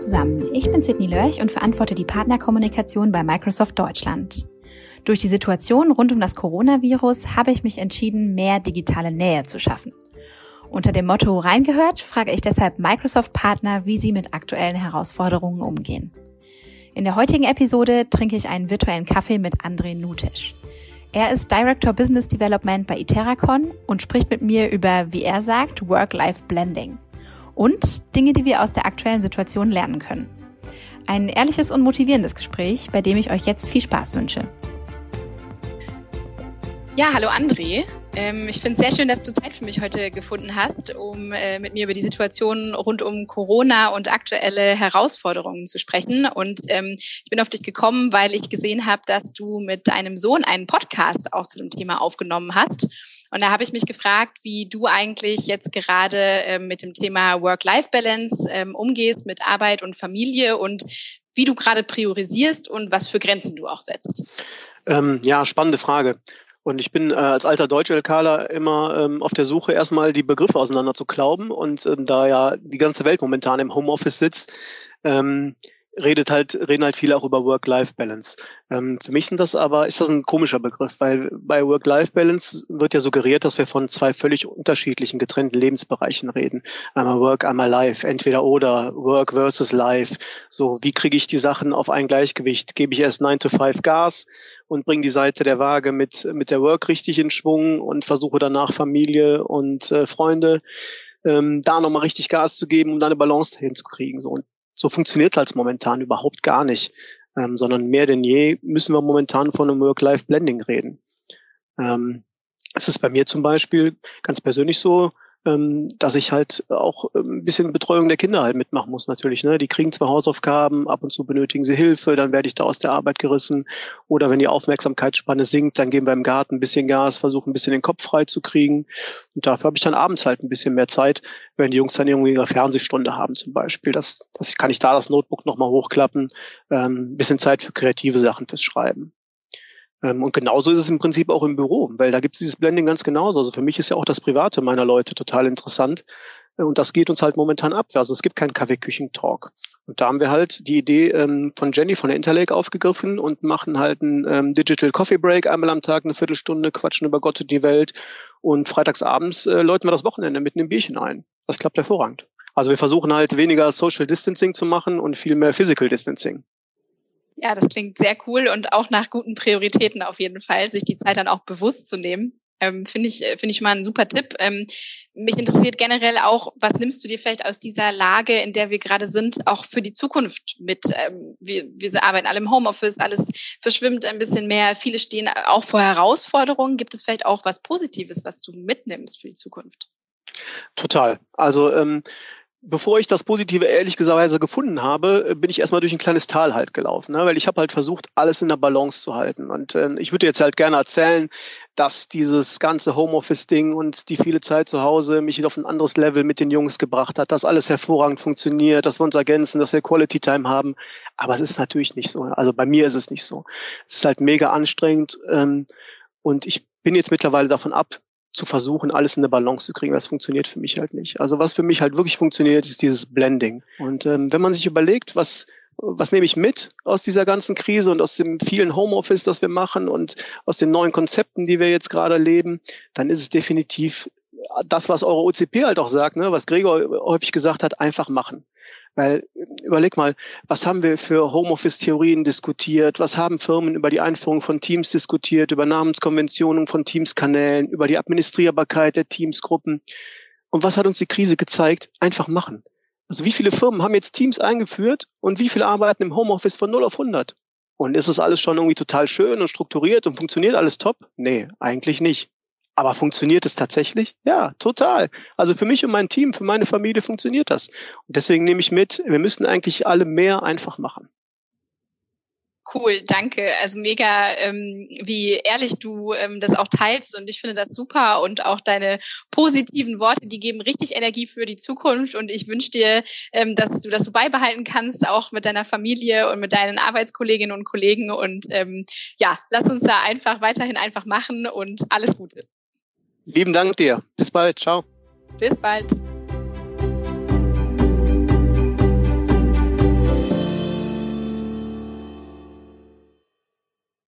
zusammen, ich bin Sydney Lörch und verantworte die Partnerkommunikation bei Microsoft Deutschland. Durch die Situation rund um das Coronavirus habe ich mich entschieden, mehr digitale Nähe zu schaffen. Unter dem Motto Reingehört frage ich deshalb Microsoft-Partner, wie sie mit aktuellen Herausforderungen umgehen. In der heutigen Episode trinke ich einen virtuellen Kaffee mit André Nutisch. Er ist Director Business Development bei Iteracon und spricht mit mir über, wie er sagt, Work-Life-Blending und Dinge, die wir aus der aktuellen Situation lernen können. Ein ehrliches und motivierendes Gespräch, bei dem ich euch jetzt viel Spaß wünsche. Ja, hallo André. Ähm, ich finde es sehr schön, dass du Zeit für mich heute gefunden hast, um äh, mit mir über die Situation rund um Corona und aktuelle Herausforderungen zu sprechen. Und ähm, ich bin auf dich gekommen, weil ich gesehen habe, dass du mit deinem Sohn einen Podcast auch zu dem Thema aufgenommen hast. Und da habe ich mich gefragt, wie du eigentlich jetzt gerade ähm, mit dem Thema Work-Life-Balance ähm, umgehst mit Arbeit und Familie und wie du gerade priorisierst und was für Grenzen du auch setzt. Ähm, ja, spannende Frage. Und ich bin äh, als alter Deutsch-LKler immer ähm, auf der Suche, erstmal die Begriffe auseinander zu klauben. Und ähm, da ja die ganze Welt momentan im Homeoffice sitzt, ähm, redet halt, reden halt viele auch über Work-Life-Balance. Ähm, für mich sind das aber, ist das ein komischer Begriff, weil bei Work-Life-Balance wird ja suggeriert, dass wir von zwei völlig unterschiedlichen, getrennten Lebensbereichen reden. Einmal Work, einmal Life, entweder oder, Work versus Life. So, wie kriege ich die Sachen auf ein Gleichgewicht? Gebe ich erst 9 to 5 Gas und bringe die Seite der Waage mit, mit der Work richtig in Schwung und versuche danach Familie und äh, Freunde ähm, da nochmal richtig Gas zu geben, um da eine Balance hinzukriegen. So. Und so funktioniert halt momentan überhaupt gar nicht, ähm, sondern mehr denn je müssen wir momentan von einem Work-Life-Blending reden. Ähm, es ist bei mir zum Beispiel ganz persönlich so, ähm, dass ich halt auch ähm, ein bisschen Betreuung der Kinder halt mitmachen muss natürlich. Ne? Die kriegen zwar Hausaufgaben, ab und zu benötigen sie Hilfe, dann werde ich da aus der Arbeit gerissen. Oder wenn die Aufmerksamkeitsspanne sinkt, dann geben wir im Garten ein bisschen Gas, versuchen ein bisschen den Kopf frei zu kriegen. Und dafür habe ich dann abends halt ein bisschen mehr Zeit, wenn die Jungs dann irgendwie eine Fernsehstunde haben zum Beispiel. Das, das kann ich da das Notebook nochmal hochklappen, ähm, bisschen Zeit für kreative Sachen fürs Schreiben. Ähm, und genauso ist es im Prinzip auch im Büro, weil da gibt es dieses Blending ganz genauso. Also für mich ist ja auch das Private meiner Leute total interessant. Äh, und das geht uns halt momentan ab. Also es gibt keinen Kaffeeküchen-Talk. Und da haben wir halt die Idee ähm, von Jenny von der Interlake aufgegriffen und machen halt einen ähm, Digital Coffee Break einmal am Tag, eine Viertelstunde, quatschen über Gott und die Welt. Und freitagsabends äh, läuten wir das Wochenende mit einem Bierchen ein. Das klappt hervorragend. Also wir versuchen halt weniger Social Distancing zu machen und viel mehr Physical Distancing. Ja, das klingt sehr cool und auch nach guten Prioritäten auf jeden Fall, sich die Zeit dann auch bewusst zu nehmen. Ähm, finde ich, finde ich mal ein super Tipp. Ähm, mich interessiert generell auch, was nimmst du dir vielleicht aus dieser Lage, in der wir gerade sind, auch für die Zukunft mit? Ähm, wir, wir arbeiten alle im Homeoffice, alles verschwimmt ein bisschen mehr. Viele stehen auch vor Herausforderungen. Gibt es vielleicht auch was Positives, was du mitnimmst für die Zukunft? Total. Also ähm, bevor ich das Positive ehrlicherweise gefunden habe, bin ich erstmal durch ein kleines Tal halt gelaufen, ne? weil ich habe halt versucht, alles in der Balance zu halten. Und äh, ich würde jetzt halt gerne erzählen, dass dieses ganze Homeoffice-Ding und die viele Zeit zu Hause mich auf ein anderes Level mit den Jungs gebracht hat, dass alles hervorragend funktioniert, dass wir uns ergänzen, dass wir Quality Time haben. Aber es ist natürlich nicht so. Also bei mir ist es nicht so. Es ist halt mega anstrengend. Ähm, und ich bin jetzt mittlerweile davon ab, zu versuchen, alles in eine Balance zu kriegen. Das funktioniert für mich halt nicht. Also was für mich halt wirklich funktioniert, ist dieses Blending. Und ähm, wenn man sich überlegt, was was nehme ich mit aus dieser ganzen Krise und aus dem vielen Homeoffice, das wir machen und aus den neuen Konzepten, die wir jetzt gerade leben, dann ist es definitiv das, was eure OCP halt auch sagt, ne, was Gregor häufig gesagt hat, einfach machen. Weil überleg mal, was haben wir für Homeoffice-Theorien diskutiert? Was haben Firmen über die Einführung von Teams diskutiert, über Namenskonventionen von Teams-Kanälen, über die Administrierbarkeit der Teamsgruppen? Und was hat uns die Krise gezeigt? Einfach machen. Also wie viele Firmen haben jetzt Teams eingeführt und wie viele arbeiten im Homeoffice von 0 auf 100? Und ist das alles schon irgendwie total schön und strukturiert und funktioniert alles top? Nee, eigentlich nicht. Aber funktioniert es tatsächlich? Ja, total. Also für mich und mein Team, für meine Familie funktioniert das. Und deswegen nehme ich mit, wir müssen eigentlich alle mehr einfach machen. Cool, danke. Also mega, ähm, wie ehrlich du ähm, das auch teilst und ich finde das super und auch deine positiven Worte, die geben richtig Energie für die Zukunft und ich wünsche dir, ähm, dass du das so beibehalten kannst, auch mit deiner Familie und mit deinen Arbeitskolleginnen und Kollegen und ähm, ja, lass uns da einfach weiterhin einfach machen und alles Gute. Lieben Dank dir. Bis bald. Ciao. Bis bald.